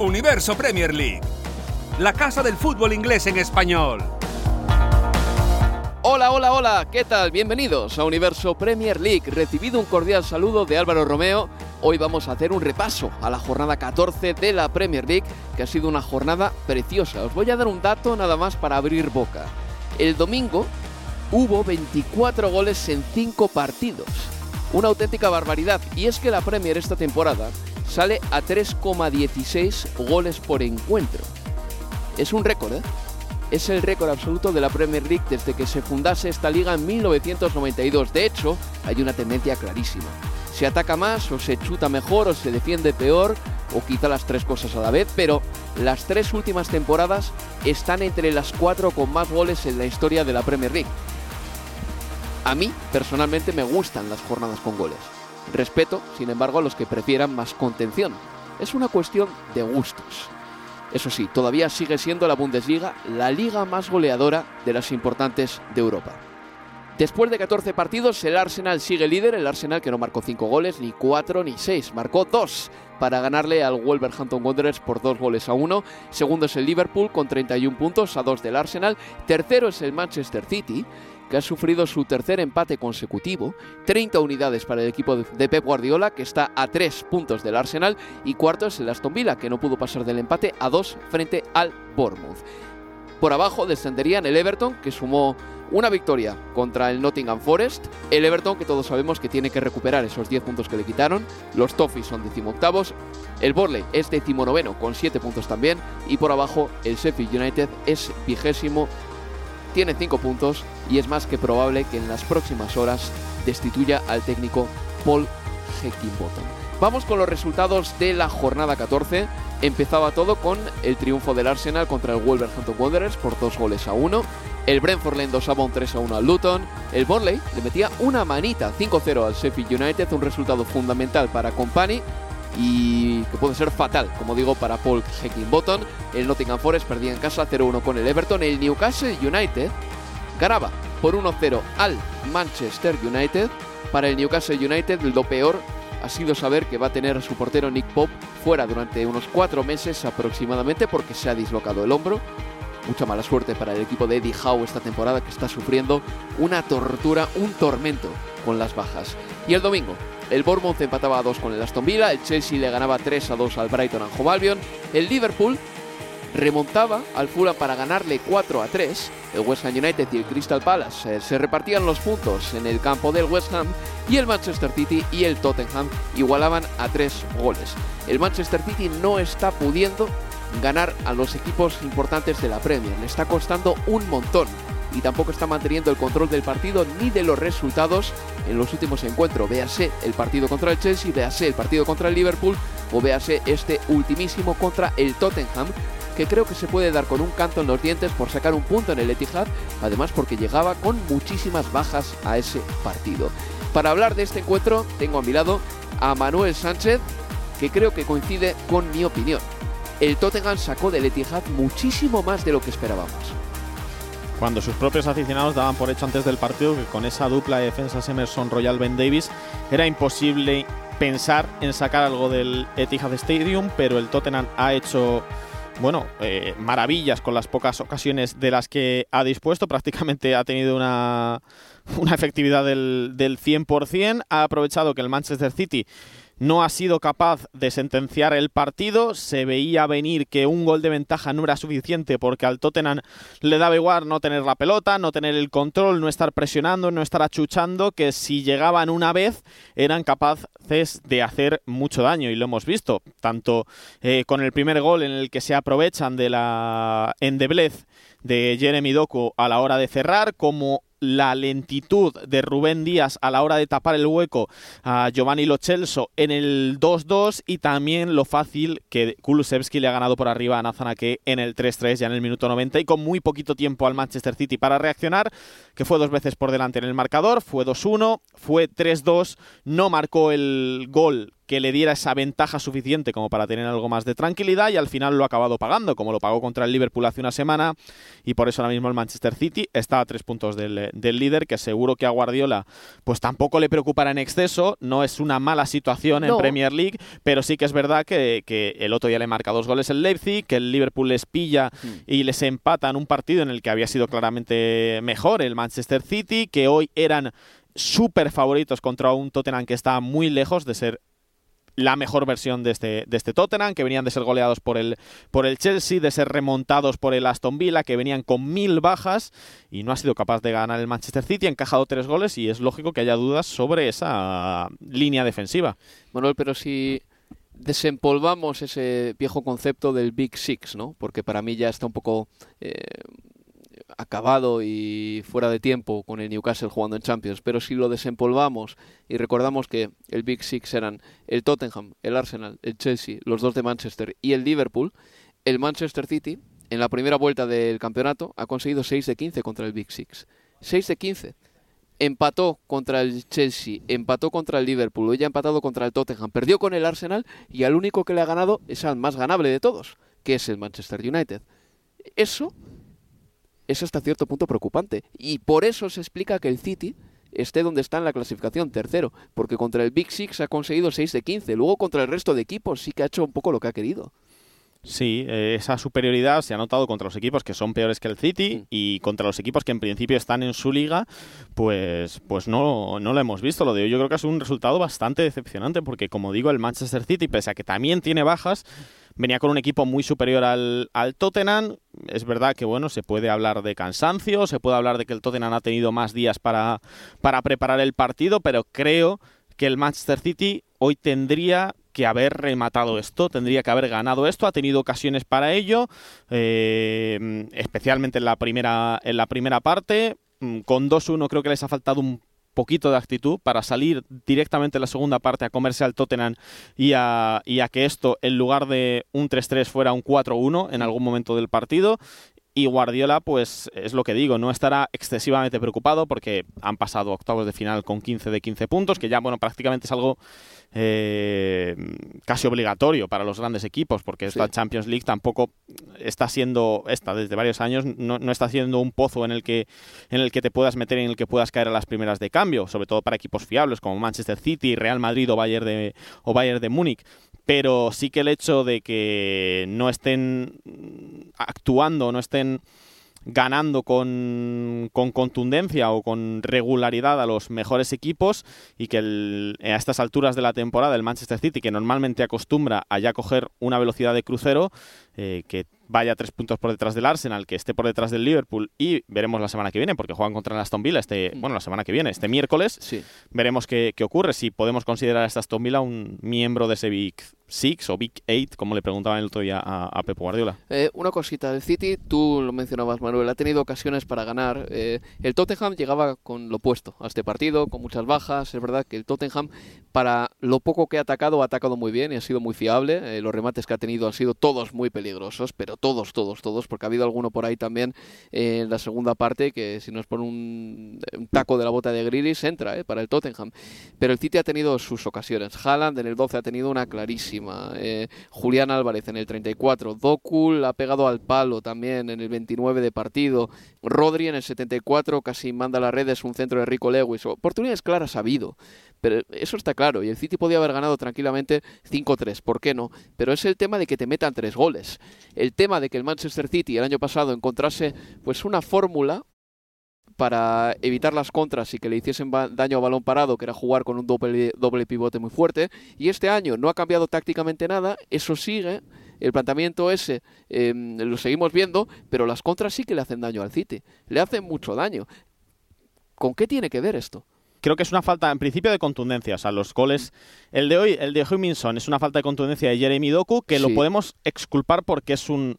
Universo Premier League, la casa del fútbol inglés en español. Hola, hola, hola, ¿qué tal? Bienvenidos a Universo Premier League. Recibido un cordial saludo de Álvaro Romeo. Hoy vamos a hacer un repaso a la jornada 14 de la Premier League, que ha sido una jornada preciosa. Os voy a dar un dato nada más para abrir boca. El domingo hubo 24 goles en 5 partidos. Una auténtica barbaridad. Y es que la Premier esta temporada sale a 3,16 goles por encuentro. Es un récord, ¿eh? es el récord absoluto de la Premier League desde que se fundase esta liga en 1992. De hecho, hay una tendencia clarísima. Se ataca más, o se chuta mejor, o se defiende peor, o quita las tres cosas a la vez, pero las tres últimas temporadas están entre las cuatro con más goles en la historia de la Premier League. A mí, personalmente, me gustan las jornadas con goles. Respeto, sin embargo, a los que prefieran más contención. Es una cuestión de gustos. Eso sí, todavía sigue siendo la Bundesliga la liga más goleadora de las importantes de Europa. Después de 14 partidos, el Arsenal sigue líder, el Arsenal que no marcó 5 goles, ni 4 ni 6, marcó 2 para ganarle al Wolverhampton Wanderers por 2 goles a 1. Segundo es el Liverpool con 31 puntos a 2 del Arsenal. Tercero es el Manchester City que ha sufrido su tercer empate consecutivo, 30 unidades para el equipo de Pep Guardiola, que está a 3 puntos del Arsenal, y cuarto es el Aston Villa, que no pudo pasar del empate a 2 frente al Bournemouth. Por abajo descenderían el Everton, que sumó una victoria contra el Nottingham Forest. El Everton, que todos sabemos que tiene que recuperar esos 10 puntos que le quitaron. Los Toffees son decimoctavos. El Borley es decimonoveno con 7 puntos también. Y por abajo el Sheffield United es vigésimo tiene 5 puntos y es más que probable que en las próximas horas destituya al técnico Paul Heckingbottom. Vamos con los resultados de la jornada 14. Empezaba todo con el triunfo del Arsenal contra el Wolverhampton Wanderers por 2 goles a 1. El Brentford le endosaba un 3 a 1 al Luton. El Burnley le metía una manita 5-0 al Sheffield United, un resultado fundamental para Company y que puede ser fatal, como digo, para Paul Heckingbottom. El Nottingham Forest perdía en casa 0-1 con el Everton. El Newcastle United ganaba por 1-0 al Manchester United. Para el Newcastle United lo peor ha sido saber que va a tener a su portero Nick Pope fuera durante unos cuatro meses aproximadamente porque se ha dislocado el hombro. Mucha mala suerte para el equipo de Eddie Howe esta temporada que está sufriendo una tortura, un tormento con las bajas. Y el domingo, el Bournemouth empataba a 2 con el Aston Villa, el Chelsea le ganaba 3 a 2 al Brighton and Hove Albion, el Liverpool remontaba al Fulham para ganarle 4 a 3. El West Ham United y el Crystal Palace eh, se repartían los puntos en el campo del West Ham y el Manchester City y el Tottenham igualaban a 3 goles. El Manchester City no está pudiendo ganar a los equipos importantes de la Premier, le está costando un montón y tampoco está manteniendo el control del partido ni de los resultados en los últimos encuentros. Véase el partido contra el Chelsea, véase el partido contra el Liverpool o véase este ultimísimo contra el Tottenham que creo que se puede dar con un canto en los dientes por sacar un punto en el Etihad, además porque llegaba con muchísimas bajas a ese partido. Para hablar de este encuentro tengo a mi lado a Manuel Sánchez, que creo que coincide con mi opinión. El Tottenham sacó del Etihad muchísimo más de lo que esperábamos. Cuando sus propios aficionados daban por hecho antes del partido que con esa dupla de defensas Emerson Royal Ben Davis era imposible pensar en sacar algo del Etihad Stadium, pero el Tottenham ha hecho bueno, eh, maravillas con las pocas ocasiones de las que ha dispuesto. Prácticamente ha tenido una, una efectividad del, del 100%, ha aprovechado que el Manchester City no ha sido capaz de sentenciar el partido. Se veía venir que un gol de ventaja no era suficiente porque al Tottenham le daba igual no tener la pelota, no tener el control, no estar presionando, no estar achuchando, que si llegaban una vez eran capaces de hacer mucho daño y lo hemos visto, tanto eh, con el primer gol en el que se aprovechan de la endeblez de Jeremy Doku a la hora de cerrar, como la lentitud de Rubén Díaz a la hora de tapar el hueco a Giovanni Lochelso en el 2-2 y también lo fácil que Kulusevski le ha ganado por arriba a Nazanake en el 3-3 ya en el minuto 90 y con muy poquito tiempo al Manchester City para reaccionar, que fue dos veces por delante en el marcador, fue 2-1, fue 3-2, no marcó el gol que le diera esa ventaja suficiente como para tener algo más de tranquilidad y al final lo ha acabado pagando, como lo pagó contra el Liverpool hace una semana. Y por eso ahora mismo el Manchester City está a tres puntos del, líder, que seguro que a Guardiola pues tampoco le preocupará en exceso, no es una mala situación en Premier League, pero sí que es verdad que, el otro día le marca dos goles el Leipzig, que el Liverpool les pilla hmm. y les empata en un partido en el que había sido claramente mejor el Manchester City, que hoy eran súper favoritos contra un Tottenham que está muy lejos de ser la mejor versión de este, de este Tottenham, que venían de ser goleados por el, por el Chelsea, de ser remontados por el Aston Villa, que venían con mil bajas y no ha sido capaz de ganar el Manchester City, ha encajado tres goles y es lógico que haya dudas sobre esa línea defensiva. Manuel, pero si desempolvamos ese viejo concepto del Big Six, ¿no? Porque para mí ya está un poco eh, acabado y fuera de tiempo con el Newcastle jugando en Champions, pero si lo desempolvamos y recordamos que el Big Six eran el Tottenham, el Arsenal, el Chelsea, los dos de Manchester y el Liverpool, el Manchester City en la primera vuelta del campeonato ha conseguido 6 de 15 contra el Big Six. 6 de 15. Empató contra el Chelsea, empató contra el Liverpool, hoy ha empatado contra el Tottenham, perdió con el Arsenal y al único que le ha ganado es al más ganable de todos, que es el Manchester United. Eso es hasta cierto punto preocupante. Y por eso se explica que el City esté donde está en la clasificación, tercero, porque contra el Big Six ha conseguido 6 de 15, luego contra el resto de equipos sí que ha hecho un poco lo que ha querido. Sí, eh, esa superioridad se ha notado contra los equipos que son peores que el City y contra los equipos que en principio están en su liga, pues, pues no, no lo hemos visto. Lo de hoy yo creo que es un resultado bastante decepcionante porque, como digo, el Manchester City, pese a que también tiene bajas, venía con un equipo muy superior al, al, Tottenham. Es verdad que bueno, se puede hablar de cansancio, se puede hablar de que el Tottenham ha tenido más días para, para preparar el partido, pero creo que el Manchester City hoy tendría que haber rematado esto, tendría que haber ganado esto, ha tenido ocasiones para ello, eh, especialmente en la primera, en la primera parte. Mm, con 2-1 creo que les ha faltado un poquito de actitud para salir directamente en la segunda parte a comerse al Tottenham y a, y a que esto, en lugar de un 3-3, fuera un 4-1 en algún momento del partido. Y Guardiola, pues es lo que digo, no estará excesivamente preocupado porque han pasado octavos de final con 15 de 15 puntos, que ya, bueno, prácticamente es algo eh, casi obligatorio para los grandes equipos, porque esta Champions League tampoco está siendo, esta desde varios años, no, está siendo un pozo en el, que, en el que te puedas meter, en el que puedas caer a las primeras de cambio, sobre todo para equipos fiables como Manchester City, Real Madrid o Bayern de, o Bayern de Múnich pero sí que el hecho de que no estén actuando, no estén ganando con, contundencia o con regularidad a los mejores equipos y que a estas alturas de la temporada el Manchester City, que normalmente acostumbra a ya coger una velocidad de crucero, eh, que vaya tres puntos por detrás del Arsenal, que esté por detrás del Liverpool y veremos la semana que viene, porque juegan contra el Aston Villa este, bueno, la semana que viene, este miércoles, sí. veremos qué, qué, ocurre, si podemos considerar a esta Aston Villa un miembro de ese Big Six o Big Eight, como le preguntaban el otro día a, a Pep Guardiola. Eh, una cosita, el City, tú lo mencionabas Manuel, ha tenido ocasiones para ganar, eh, el Tottenham llegaba con lo opuesto a este partido, con muchas bajas, es verdad que el Tottenham, para lo poco que ha atacado, ha atacado muy bien y ha sido muy fiable, eh, los remates que ha tenido han sido todos muy peligrosos, pero todos, todos, todos, porque ha habido alguno por ahí también eh, en la segunda parte que si no es por un, taco de la bota de Grilis entra eh, para el Tottenham. Pero el City ha tenido sus ocasiones. Haaland en el 12 ha tenido una clarísima. Eh, Julián Álvarez en el 34. Dokul ha pegado al palo también en el 29 de partido. Rodri en el 74 casi manda a las redes un centro de Rico Lewis. Oportunidades claras ha habido. Pero eso está claro. Y el City podía haber ganado tranquilamente 5-3. ¿Por qué no? Pero es el tema de que te metan tres goles. El tema de que el Manchester City el año pasado encontrase pues una fórmula para evitar las contras y que le hiciesen daño a balón parado, que era jugar con un doble, doble pivote muy fuerte. Y este año no ha cambiado tácticamente nada, eso sigue. El planteamiento ese em, lo seguimos viendo, pero las contras sí que le hacen daño al City. Le hacen mucho daño. ¿Con qué tiene que ver esto? Creo que es una falta en principio de contundencia. O sea, los goles. El de hoy, el de Huminson, es una falta de contundencia de Jeremy Doku que lo podemos exculpar porque es un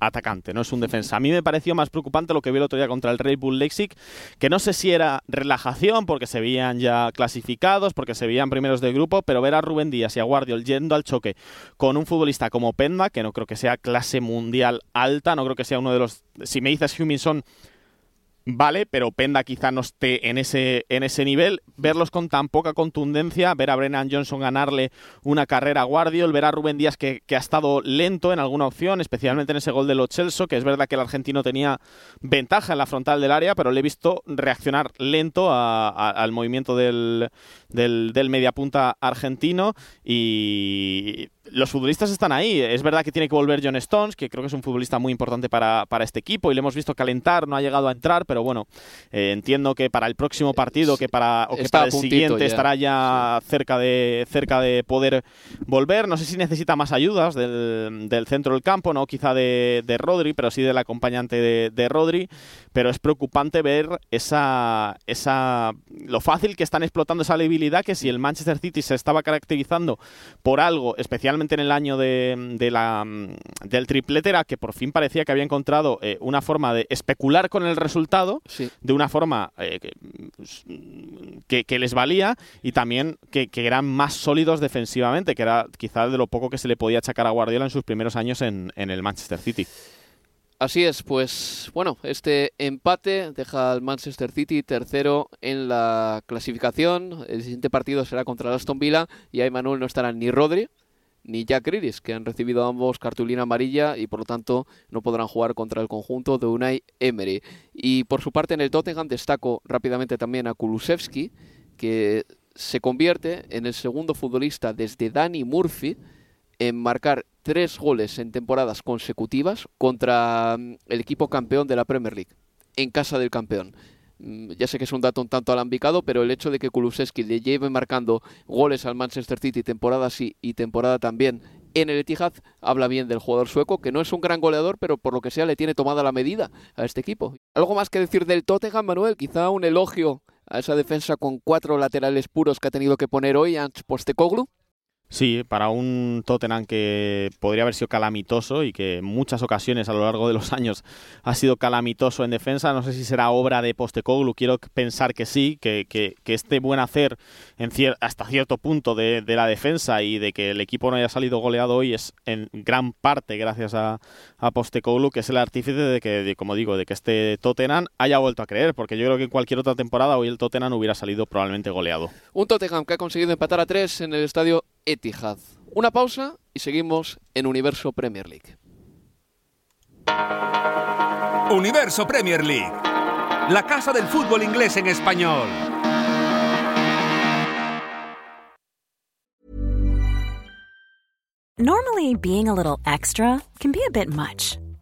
atacante, no es un defensa. A mí me pareció más preocupante lo que vi el otro día contra el Red Bull Leipzig, que no sé si era relajación porque se veían ya clasificados, porque se veían primeros de grupo, pero ver a Rubén Díaz y a Guardiol yendo al choque con un futbolista como Penda, que no creo que sea clase mundial alta, no creo que sea uno de los... Si me dices Huminson vale, pero Penda quizá no esté en ese, en ese nivel. Verlos con tan poca contundencia, ver a Brennan Johnson ganarle una carrera a Guardiol, ver a Rubén Díaz que, ha estado lento en alguna opción, especialmente en ese gol de Lo Celso, que es verdad que el argentino tenía ventaja en la frontal del área, pero le he visto reaccionar lento al movimiento del, del, del mediapunta argentino y los futbolistas están ahí. Es verdad que tiene que volver John Stones, que creo que es un futbolista muy importante para, este equipo y le hemos visto calentar, no ha llegado a entrar, pero bueno, eh, entiendo que para el próximo partido que para, o que para el siguiente estará ya cerca, de, cerca de poder volver. No sé si necesita más ayudas del, centro del campo, no quizá de, de, Rodri, pero sí del acompañante de, de Rodri. Pero es preocupante ver esa, esa, lo fácil que están explotando esa debilidad que si el Manchester City se estaba caracterizando por algo especial en el año de, la, del triplete era que por fin parecía que había encontrado eh, una forma de especular con el resultado de una forma eh, que, les valía y también que, eran más sólidos defensivamente, que era quizás de lo poco que se le podía achacar a Guardiola en sus primeros años en, en el Manchester City. Así es, pues bueno, este empate deja al Manchester City tercero en la clasificación. El siguiente partido será contra el Aston Villa y ahí Manuel no estará ni Rodri, ni Jack Grealish, que han recibido ambos cartulina amarilla y por lo tanto no podrán jugar contra el conjunto de Unai Emery. Y por su parte en el Tottenham destaco rápidamente también a Kulusevski, que se convierte en el segundo futbolista desde Danny Murphy en marcar tres goles en temporadas consecutivas contra mm, el equipo campeón de la Premier League, en casa del campeón. Mm, ya sé que es un dato un tanto alambicado, pero el hecho de que Kulusevski le lleve marcando goles al Manchester City temporada sí y temporada también en el Etihad habla bien del jugador sueco, que no es un gran goleador, pero por lo que sea le tiene tomada la medida a este equipo. ¿Algo más que decir del Tottenham, Manuel? Quizá un elogio a esa defensa con cuatro laterales puros que ha tenido que poner hoy Ange Postecoglou. Sí, para un Tottenham que podría haber sido calamitoso y que en muchas ocasiones a lo largo de los años ha sido calamitoso en defensa, no sé si será obra de Postecoglou, quiero pensar que sí, que, que, este buen hacer en hasta cierto punto de, la defensa y de que el equipo no haya salido goleado hoy es en gran parte gracias a, a Postecoglou, que es el artífice de que, como digo, de que este Tottenham haya vuelto a creer, porque yo creo que en cualquier otra temporada hoy el Tottenham hubiera salido probablemente goleado. Un Tottenham que ha conseguido empatar a tres en el estadio Etihad. Una pausa y seguimos en Universo Premier League. Universo Premier League, la casa del fútbol inglés en español. Normally, being a little extra can be a bit much,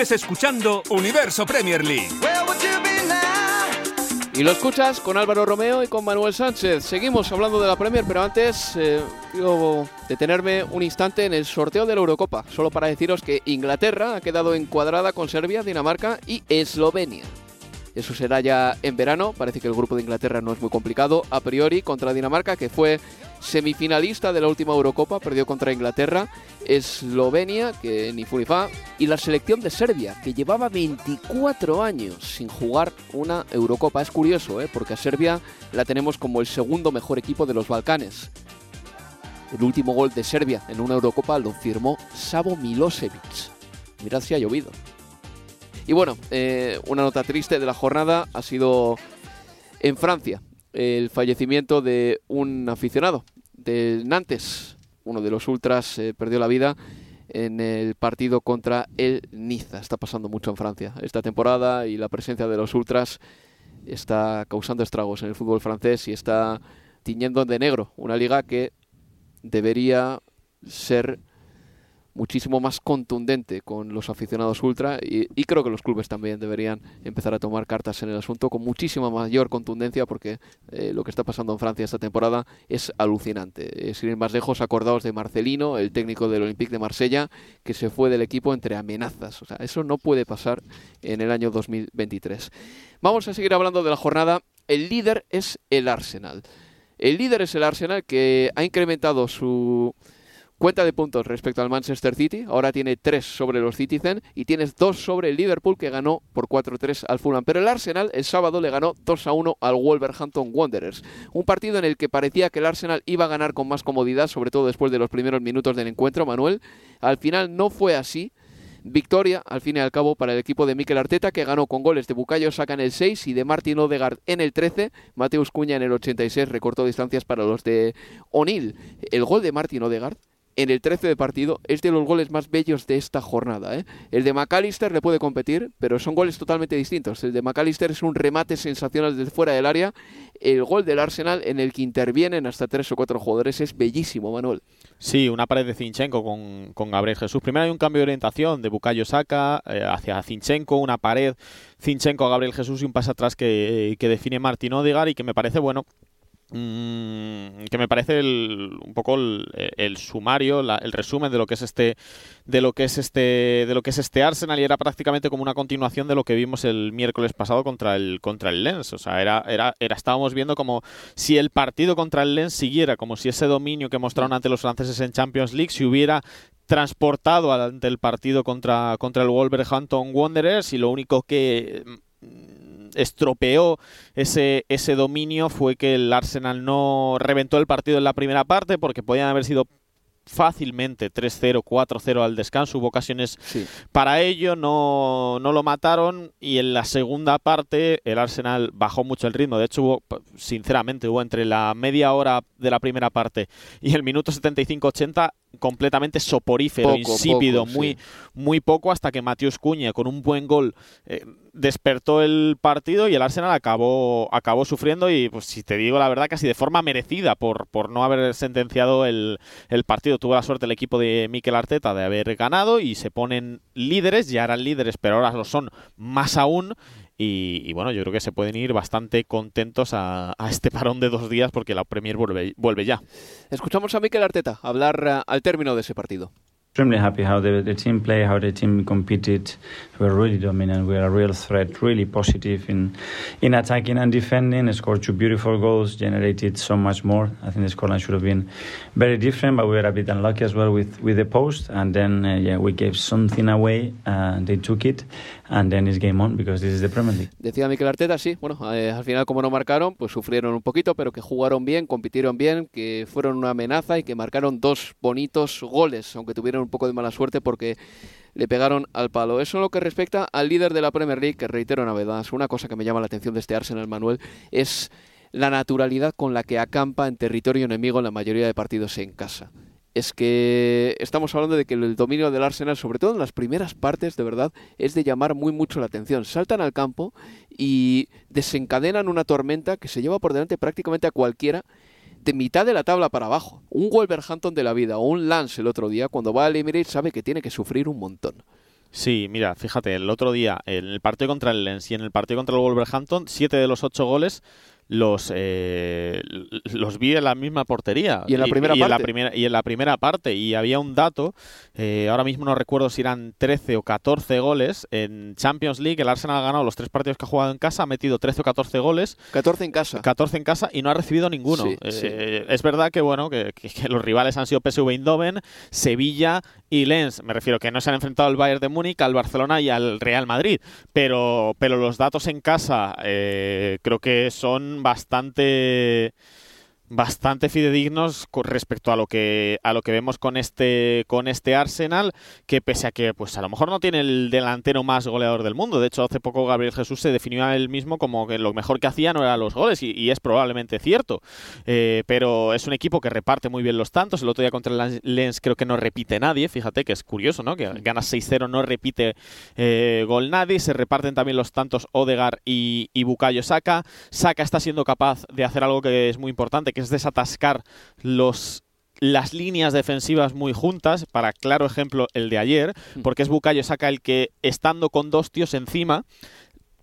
Sigues escuchando Universo Premier League. Y lo escuchas con Álvaro Romeo y con Manuel Sánchez. Seguimos hablando de la Premier, pero antes eh, quiero detenerme un instante en el sorteo de la Eurocopa, solo para deciros que Inglaterra ha quedado encuadrada con Serbia, Dinamarca y Eslovenia. Eso será ya en verano. Parece que el grupo de Inglaterra no es muy complicado. A priori, contra Dinamarca, que fue semifinalista de la última Eurocopa, perdió contra Inglaterra. Eslovenia, que ni fu ni fa. Y la selección de Serbia, que llevaba 24 años sin jugar una Eurocopa. Es curioso, ¿eh? porque a Serbia la tenemos como el segundo mejor equipo de los Balcanes. El último gol de Serbia en una Eurocopa lo firmó Savo Milosevic. Mirad si ha llovido. Y bueno, eh, una nota triste de la jornada ha sido en Francia el fallecimiento de un aficionado del Nantes. Uno de los ultras eh, perdió la vida en el partido contra el Niza. Está pasando mucho en Francia esta temporada y la presencia de los ultras está causando estragos en el fútbol francés y está tiñendo de negro una liga que debería ser muchísimo más contundente con los aficionados ultra y, creo que los clubes también deberían empezar a tomar cartas en el asunto con muchísima mayor contundencia porque eh, lo que está pasando en Francia esta temporada es alucinante. Eh, sin ir más lejos, acordaos de Marcelino, el técnico del Olympique de Marsella, que se fue del equipo entre amenazas. O sea, eso no puede pasar en el año 2023. Vamos a seguir hablando de la jornada. El líder es el Arsenal. El líder es el Arsenal que ha incrementado su cuenta de puntos respecto al Manchester City. Ahora tiene 3 sobre los Citizen y tienes 2 sobre el Liverpool que ganó por 4-3 al Fulham. Pero el Arsenal el sábado le ganó 2-1 al Wolverhampton Wanderers. Un partido en el que parecía que el Arsenal iba a ganar con más comodidad, sobre todo después de los primeros minutos del encuentro, Manuel. Al final no fue así. Victoria, al fin y al cabo, para el equipo de Mikel Arteta, que ganó con goles de Bucayo Saka en el 6 y de Martin Odegaard en el 13. Mateus Cuña en el 86 recortó distancias para los de O'Neill. El gol de Martin Odegaard en el 13 de partido es de los goles más bellos de esta jornada. ¿eh? El de McAllister le puede competir, pero son goles totalmente distintos. El de McAllister es un remate sensacional desde fuera del área. El gol del Arsenal en el que intervienen hasta tres o cuatro jugadores es bellísimo, Manuel. Sí, una pared de Zinchenko con, Gabriel Jesús. Primero hay un cambio de orientación de Bukayo Saka eh, hacia Zinchenko, una pared Zinchenko a Gabriel Jesús y un pase atrás que, que define Martín Odegaard y que me parece bueno que me parece el, un poco el, el sumario, la, el resumen de lo que es este, de lo que es este, de lo que es este Arsenal y era prácticamente como una continuación de lo que vimos el miércoles pasado contra el contra el Lens. O sea, era, era, era estábamos viendo como si el partido contra el Lens siguiera, como si ese dominio que mostraron ante los franceses en Champions League se hubiera transportado ante el partido contra, contra el Wolverhampton Wanderers y lo único que estropeó ese, ese dominio fue que el Arsenal no reventó el partido en la primera parte porque podían haber sido fácilmente 3-0, 4-0 al descanso. Hubo ocasiones Sí. para ello, no, no lo mataron y en la segunda parte el Arsenal bajó mucho el ritmo. De hecho, hubo, sinceramente, hubo entre la media hora de la primera parte y el minuto 75-80 completamente soporífero, Poco, insípido, poco, muy, sí. muy poco hasta que Matius Cuña con un buen gol eh, despertó el partido y el Arsenal acabó, acabó sufriendo y pues si te digo la verdad casi de forma merecida por, por no haber sentenciado el, el partido. Tuvo la suerte el equipo de Mikel Arteta de haber ganado y se ponen líderes, ya eran líderes pero ahora lo son más aún y, y bueno, yo creo que se pueden ir bastante contentos a, a este parón de dos días porque la Premier vuelve, vuelve ya. Escuchamos a Mikel Arteta hablar eh, al término de ese partido. extremely happy how the, the team played, how the team competed. We were really dominant. We were a real threat, really positive in in attacking and defending. Scored two beautiful goals, generated so much more. I think the scoreline should have been very different, but we were a bit unlucky as well with, with the post. And then, uh, yeah, we gave something away, and they took it. And then it's game on because this is the Premier League. Decía Mikel Arteta, sí, bueno, eh, al final como no marcaron, pues sufrieron un poquito, pero que jugaron bien, compitieron bien, que fueron una amenaza y que marcaron dos bonitos goles, aunque tuvieron un poco de mala suerte porque le pegaron al palo. Eso en lo que respecta al líder de la Premier League, que reitero una vez más, una cosa que me llama la atención de este Arsenal, Manuel, es la naturalidad con la que acampa en territorio enemigo en la mayoría de partidos en casa. Es que estamos hablando de que el dominio del Arsenal, sobre todo en las primeras partes, de verdad, es de llamar muy mucho la atención. Saltan al campo y desencadenan una tormenta que se lleva por delante prácticamente a cualquiera de mitad de la tabla para abajo. Un Wolverhampton de la vida o un Lance el otro día, cuando va al Emirates, sabe que tiene que sufrir un montón. Sí, mira, fíjate, el otro día, en el partido contra el Lens y en el partido contra el Wolverhampton, siete de los ocho goles los eh, los vi en la misma portería. Y en la primera y, parte en la primera y en la primera parte. Y había un dato eh, ahora mismo no recuerdo si eran 13 o 14 goles. En Champions League el Arsenal ha ganado los tres partidos que ha jugado en casa ha metido 13 o 14 goles. 14 en casa. 14 en casa y no ha recibido ninguno. Sí, Eh, sí. es verdad que bueno que, que- que los rivales han sido PSV Eindhoven Sevilla y Lens. Me refiero que no se han enfrentado al Bayern de Múnich al Barcelona y al Real Madrid. Pero pero los datos en casa eh, creo que son bastante bastante fidedignos con respecto a lo que a lo que vemos con este con este Arsenal que pese a que pues a lo mejor no tiene el delantero más goleador del mundo. De hecho hace poco Gabriel Jesús se definió a él mismo como que lo mejor que hacía no eran los goles y, y es probablemente cierto. Eh, pero es un equipo que reparte muy bien los tantos. El otro día contra el Lens creo que no repite nadie fíjate que es curioso no que gana 6-0 no repite eh, gol nadie. Se reparten también los tantos Odegar y, y Bukayo Saka. Saka está siendo capaz de hacer algo que es muy importante que es desatascar los las líneas defensivas muy juntas, para claro ejemplo el de ayer, porque es Bukayo Saka el que estando con dos tíos encima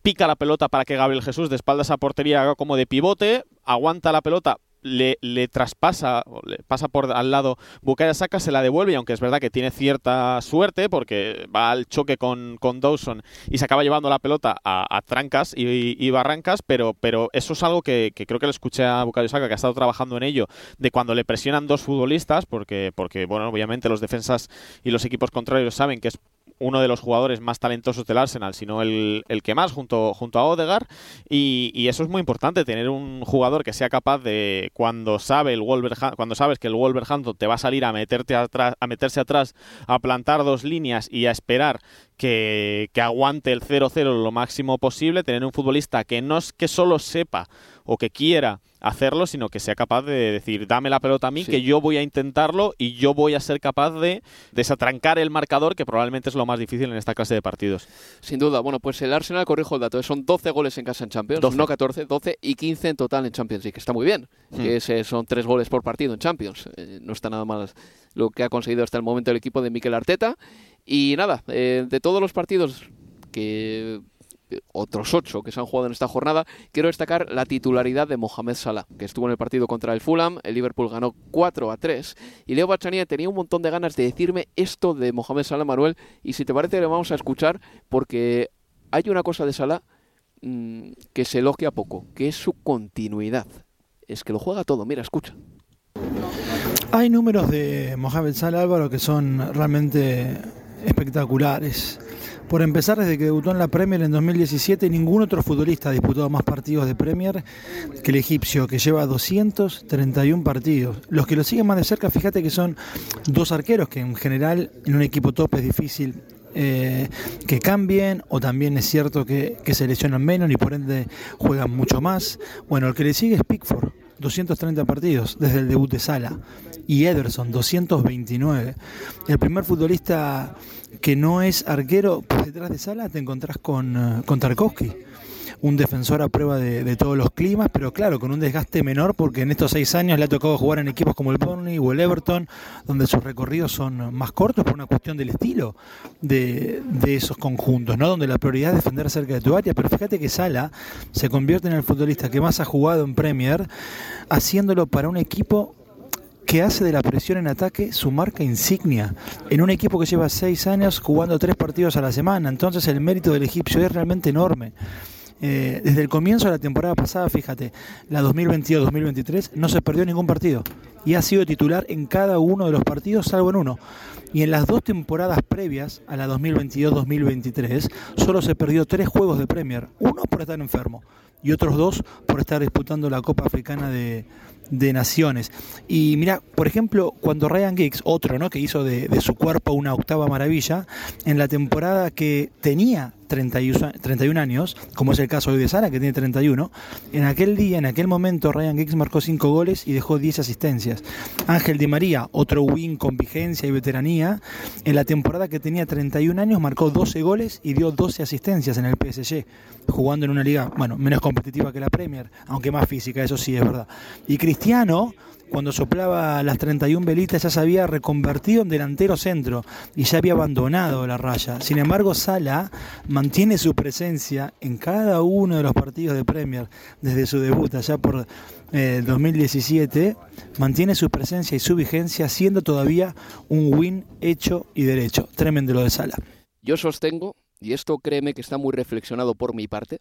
pica la pelota para que Gabriel Jesús de espaldas a portería haga como de pivote, aguanta la pelota, le, le traspasa, le pasa por al lado Bukayo Saka, se la devuelve y aunque es verdad que tiene cierta suerte porque va al choque con, con Dawson y se acaba llevando la pelota a, trancas y, barrancas, pero, pero eso es algo que, que creo que le escuché a Bukayo Saka que ha estado trabajando en ello, de cuando le presionan dos futbolistas, porque, porque bueno, obviamente los defensas y los equipos contrarios saben que es uno de los jugadores más talentosos del Arsenal, sino el, el que más, junto, junto a Odegar. Y, eso es muy importante, tener un jugador que sea capaz de, cuando sabe el cuando sabes que el Wolverhampton te va a salir a meterte atrás, a meterse atrás, a plantar dos líneas y a esperar que, que aguante el 0-0 lo máximo posible, tener un futbolista que no es que solo sepa o que quiera hacerlo, sino que sea capaz de decir, dame la pelota a mí, Sí. que yo voy a intentarlo y yo voy a ser capaz de desatrancar el marcador, que probablemente es lo más difícil en esta clase de partidos. Sin duda, bueno, pues el Arsenal, corrijo el dato, son 12 goles en casa en Champions, 12. no 14, 12 y 15 en total en Champions League, que está muy bien, Hmm. que son 3 goles por partido en Champions, Eh, no está nada mal lo que ha conseguido hasta el momento el equipo de Mikel Arteta, y nada, eh, de todos los partidos que otros ocho que se han jugado en esta jornada, quiero destacar la titularidad de Mohamed Salah, que estuvo en el partido contra el Fulham, el Liverpool ganó 4 a 3, y Leo Bachania tenía un montón de ganas de decirme esto de Mohamed Salah, Manuel, y si te parece le vamos a escuchar, porque hay una cosa de Salah mm, que se elogia poco, que es su continuidad. Es que lo juega todo, mira, escucha. Hay números de Mohamed Salah Álvaro que son realmente espectaculares. Por empezar, desde que debutó en la Premier en 2017, ningún otro futbolista ha disputado más partidos de Premier que el egipcio, que lleva 231 partidos. Los que lo siguen más de cerca, fíjate que son dos arqueros, que en general en un equipo top es difícil eh, que cambien, o también es cierto que, que se lesionan menos y por ende juegan mucho más. Bueno, el que le sigue es Pickford, 230 partidos desde el debut de Sala. Y Ederson, 229. El primer futbolista que no es arquero, pues detrás de Sala te encontrás con, eh, con Tarkovsky. Un defensor a prueba de, de todos los climas, pero claro, con un desgaste menor, porque en estos seis años le ha tocado jugar en equipos como el Burnley o el Everton, donde sus recorridos son más cortos por una cuestión del estilo de, de esos conjuntos, ¿no? Donde la prioridad es defender cerca de tu área. Pero fíjate que Sala se convierte en el futbolista que más ha jugado en Premier, haciéndolo para un equipo que hace de la presión en ataque su marca insignia, en un equipo que lleva seis años jugando tres partidos a la semana. Entonces el mérito del egipcio es realmente enorme. Eh, desde el comienzo de la temporada pasada, fíjate, la 2022-2023, no se perdió ningún partido y ha sido titular en cada uno de los partidos, salvo en uno. Y en las dos temporadas previas a la 2022-2023, solo se perdió tres juegos de Premier, uno por estar enfermo. y otros dos por estar disputando la Copa Africana de, de Naciones. Y mira, por ejemplo, cuando Ryan Giggs, otro ¿no? que hizo de, de su cuerpo una octava maravilla, en la temporada que tenía 31, 31 años, como es el caso hoy de Sara, que tiene 31, en aquel día, en aquel momento, Ryan Giggs marcó 5 goles y dejó 10 asistencias. Ángel Di María, otro win con vigencia y veteranía, en la temporada que tenía 31 años, marcó 12 goles y dio 12 asistencias en el PSG, jugando en una liga, bueno, menos competitiva que la Premier, aunque más física, eso sí es verdad. Y Cristiano, cuando soplaba las 31 velitas ya se había reconvertido en delantero centro y ya había abandonado la raya. Sin embargo, Sala mantiene su presencia en cada uno de los partidos de Premier desde su debut allá por eh, 2017, mantiene su presencia y su vigencia siendo todavía un win hecho y derecho. Tremendo lo de Sala. Yo sostengo, y esto créeme que está muy reflexionado por mi parte,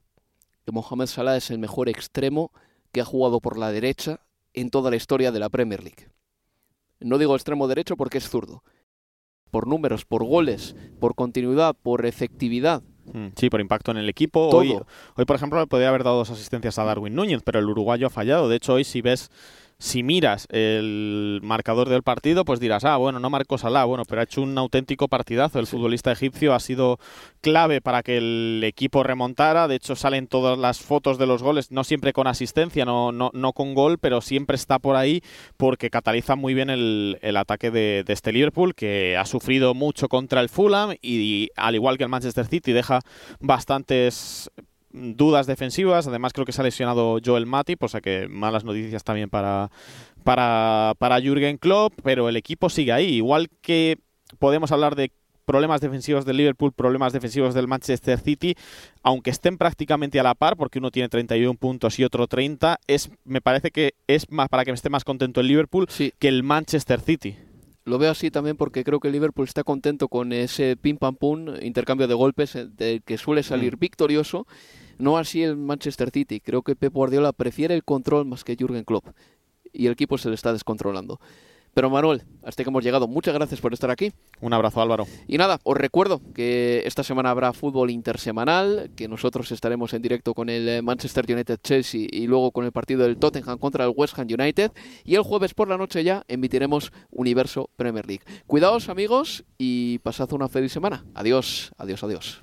que Mohamed Salah es el mejor extremo que ha jugado por la derecha en toda la historia de la Premier League. No digo extremo derecho porque es zurdo. Por números, por goles, por continuidad, por efectividad. Mm, Sí, por impacto en el equipo. Todo. Hoy, hoy, por ejemplo, podría haber dado dos asistencias a Darwin Núñez, pero el uruguayo ha fallado. De hecho, hoy si ves, si miras el marcador del partido, pues dirás, ah, bueno, no marcó Salah, bueno, pero ha hecho un auténtico partidazo. El futbolista egipcio ha sido clave para que el equipo remontara. De hecho, salen todas las fotos de los goles, no siempre con asistencia, no, no, no con gol, pero siempre está por ahí porque cataliza muy bien el, el ataque de, de este Liverpool, que ha sufrido mucho contra el Fulham y, al igual que el Manchester City, deja bastantes dudas defensivas. Además, creo que se ha lesionado Joel Matip, o sea que malas noticias también para, para, para Jürgen Klopp, pero el equipo sigue ahí. Igual que podemos hablar de problemas defensivos del Liverpool, problemas defensivos del Manchester City, aunque estén prácticamente a la par, porque uno tiene 31 puntos y otro 30, es, me parece que es más para que me esté más contento el Liverpool que el Manchester City. Lo veo así también porque creo que el Liverpool está contento con ese pim pam pum, intercambio de golpes eh, del que suele salir victorioso. No así el Manchester City. Creo que Pep Guardiola prefiere el control más que Jürgen Klopp. Y el equipo se le está descontrolando. Pero Manuel, hasta que hemos llegado, muchas gracias por estar aquí. Un abrazo Álvaro. Y nada, os recuerdo que esta semana habrá fútbol intersemanal, que nosotros estaremos en directo con el eh, Manchester United Chelsea y luego con el partido del Tottenham contra el West Ham United. Y el jueves por la noche ya emitiremos Universo Premier League. Cuidaos amigos y pasad una feliz semana. Adiós, adiós, adiós.